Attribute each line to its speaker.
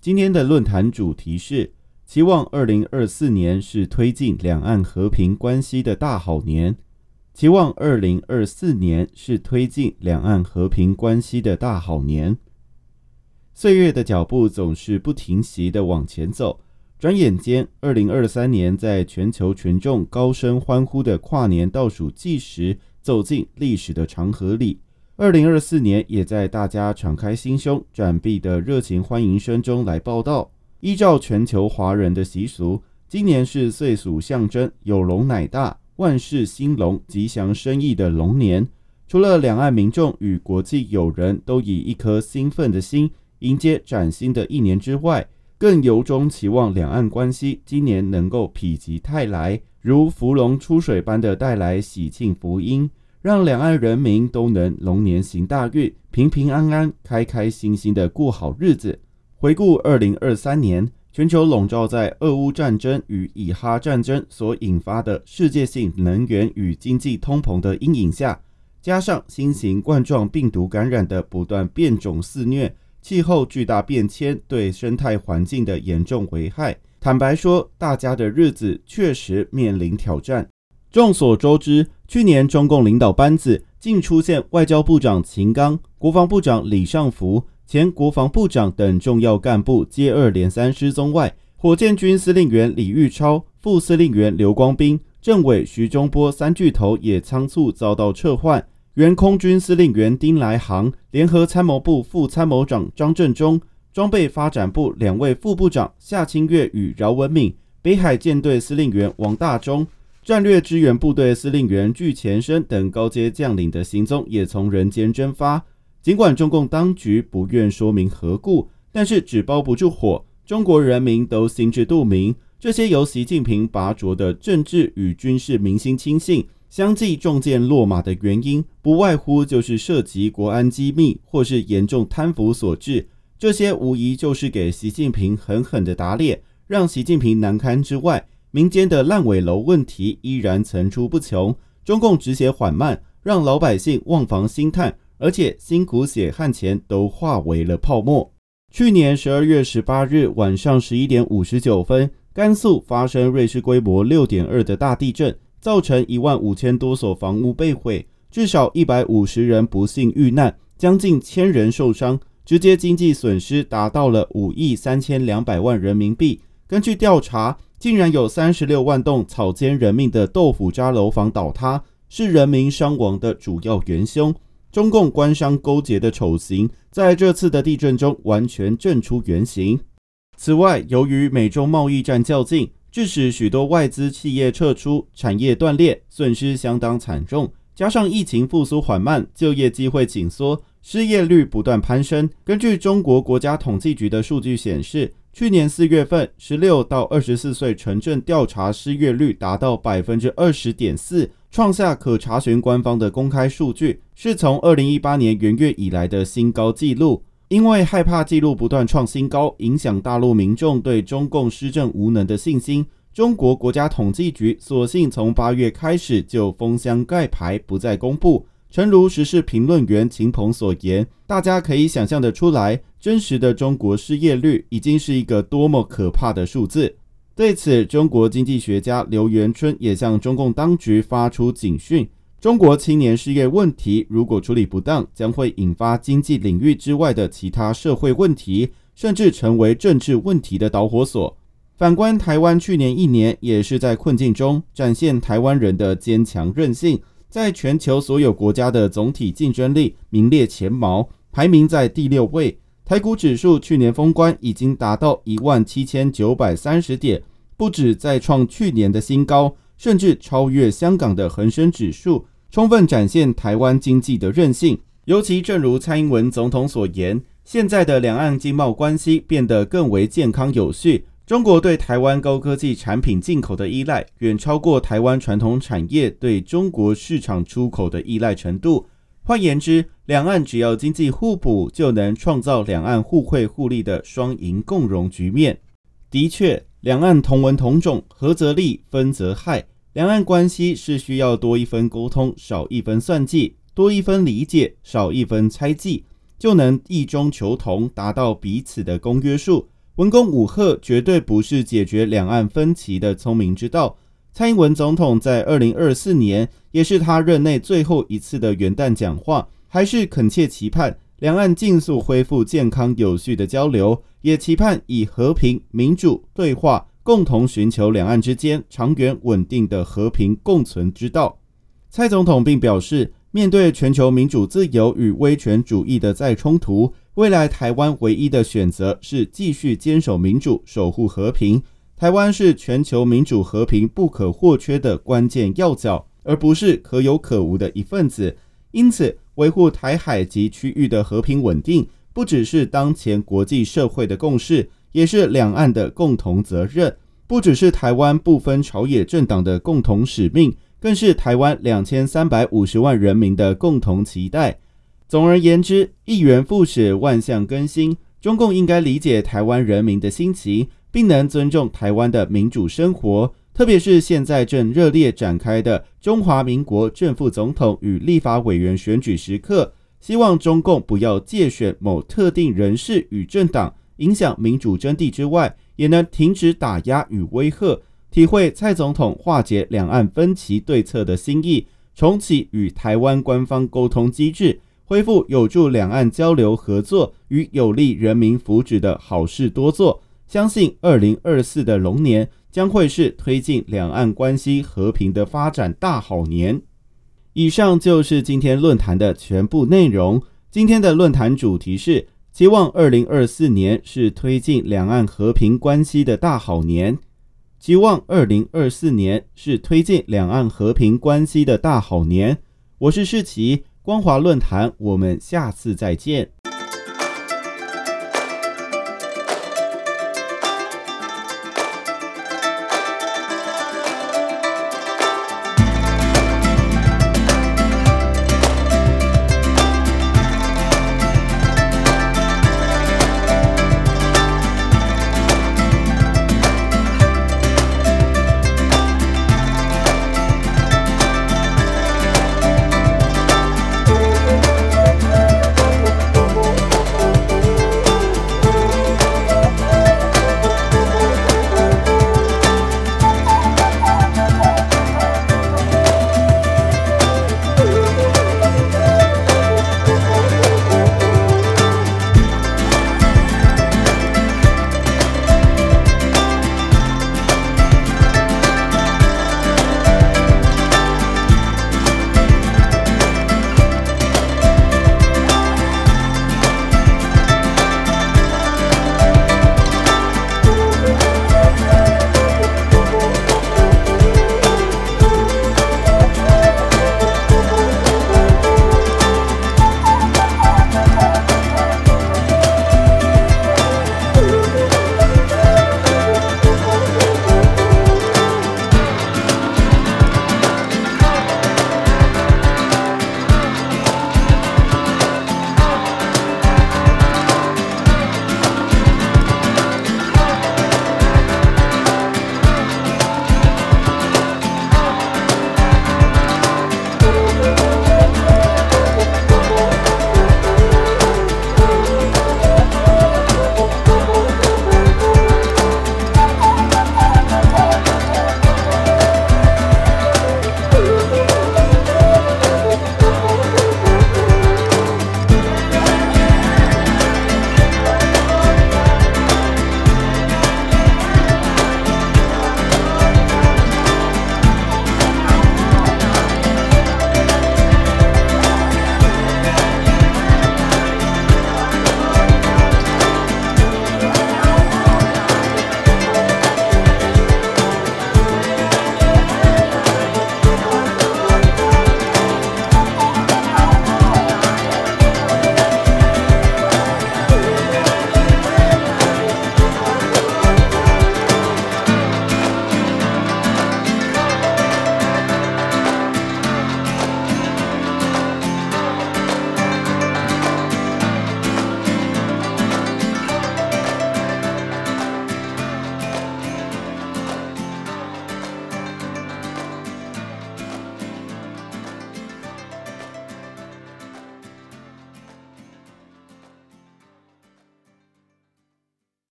Speaker 1: 今天的论坛主题是：期望二零二四年是推进两岸和平关系的大好年。期望二零二四年是推进两岸和平关系的大好年。岁月的脚步总是不停息的往前走，转眼间，二零二三年在全球群众高声欢呼的跨年倒数计时，走进历史的长河里。二零二四年也在大家敞开心胸、展臂的热情欢迎声中来报道。依照全球华人的习俗，今年是岁属象征有龙乃大、万事兴隆、吉祥生意的龙年。除了两岸民众与国际友人都以一颗兴奋的心迎接崭新的一年之外，更由衷期望两岸关系今年能够否极泰来，如芙蓉出水般的带来喜庆福音。让两岸人民都能龙年行大运，平平安安、开开心心的过好日子。回顾二零二三年，全球笼罩在俄乌战争与以哈战争所引发的世界性能源与经济通膨的阴影下，加上新型冠状病毒感染的不断变种肆虐，气候巨大变迁对生态环境的严重危害，坦白说，大家的日子确实面临挑战。众所周知，去年中共领导班子竟出现外交部长秦刚、国防部长李尚福、前国防部长等重要干部接二连三失踪外，火箭军司令员李玉超、副司令员刘光斌、政委徐中波三巨头也仓促遭到撤换，原空军司令员丁来航、联合参谋部副参谋长张振中、装备发展部两位副部长夏清月与饶文敏、北海舰队司令员王大中。战略支援部队司令员具前生等高阶将领的行踪也从人间蒸发。尽管中共当局不愿说明何故，但是纸包不住火，中国人民都心知肚明。这些由习近平拔擢的政治与军事明星亲信，相继中箭落马的原因，不外乎就是涉及国安机密或是严重贪腐所致。这些无疑就是给习近平狠狠的打脸，让习近平难堪之外。民间的烂尾楼问题依然层出不穷，中共止血缓慢，让老百姓望房兴叹，而且辛苦血汗钱都化为了泡沫。去年十二月十八日晚上十一点五十九分，甘肃发生瑞士规模六点二的大地震，造成一万五千多所房屋被毁，至少一百五十人不幸遇难，将近千人受伤，直接经济损失达到了五亿三千两百万人民币。根据调查。竟然有三十六万栋草菅人命的豆腐渣楼房倒塌，是人民伤亡的主要元凶。中共官商勾结的丑行，在这次的地震中完全震出原形。此外，由于美中贸易战较劲，致使许多外资企业撤出，产业断裂，损失相当惨重。加上疫情复苏缓慢，就业机会紧缩，失业率不断攀升。根据中国国家统计局的数据显示。去年四月份，十六到二十四岁城镇调查失业率达到百分之二十点四，创下可查询官方的公开数据，是从二零一八年元月以来的新高纪录。因为害怕记录不断创新高，影响大陆民众对中共施政无能的信心，中国国家统计局索性从八月开始就封箱盖牌，不再公布。诚如时事评论员秦鹏所言，大家可以想象得出来，真实的中国失业率已经是一个多么可怕的数字。对此，中国经济学家刘元春也向中共当局发出警讯：中国青年失业问题如果处理不当，将会引发经济领域之外的其他社会问题，甚至成为政治问题的导火索。反观台湾，去年一年也是在困境中展现台湾人的坚强韧性。在全球所有国家的总体竞争力名列前茅，排名在第六位。台股指数去年封关已经达到一万七千九百三十点，不止再创去年的新高，甚至超越香港的恒生指数，充分展现台湾经济的韧性。尤其正如蔡英文总统所言，现在的两岸经贸关系变得更为健康有序。中国对台湾高科技产品进口的依赖，远超过台湾传统产业对中国市场出口的依赖程度。换言之，两岸只要经济互补，就能创造两岸互惠互利的双赢共荣局面。的确，两岸同文同种，合则利，分则害。两岸关系是需要多一分沟通，少一分算计；多一分理解，少一分猜忌，就能异中求同，达到彼此的公约数。文攻武赫绝对不是解决两岸分歧的聪明之道。蔡英文总统在二零二四年，也是他任内最后一次的元旦讲话，还是恳切期盼两岸尽速恢复健康有序的交流，也期盼以和平、民主对话，共同寻求两岸之间长远稳定的和平共存之道。蔡总统并表示，面对全球民主自由与威权主义的再冲突。未来台湾唯一的选择是继续坚守民主、守护和平。台湾是全球民主和平不可或缺的关键要角，而不是可有可无的一份子。因此，维护台海及区域的和平稳定，不只是当前国际社会的共识，也是两岸的共同责任；不只是台湾不分朝野政党的共同使命，更是台湾两千三百五十万人民的共同期待。总而言之，一元复始，万象更新。中共应该理解台湾人民的心情，并能尊重台湾的民主生活。特别是现在正热烈展开的中华民国正副总统与立法委员选举时刻，希望中共不要借选某特定人士与政党，影响民主真谛之外，也能停止打压与威吓，体会蔡总统化解两岸分歧对策的心意，重启与台湾官方沟通机制。恢复有助两岸交流合作与有利人民福祉的好事多做，相信二零二四的龙年将会是推进两岸关系和平的发展大好年。以上就是今天论坛的全部内容。今天的论坛主题是：期望二零二四年是推进两岸和平关系的大好年。期望二零二四年是推进两岸和平关系的大好年。我是世奇。光华论坛，我们下次再见。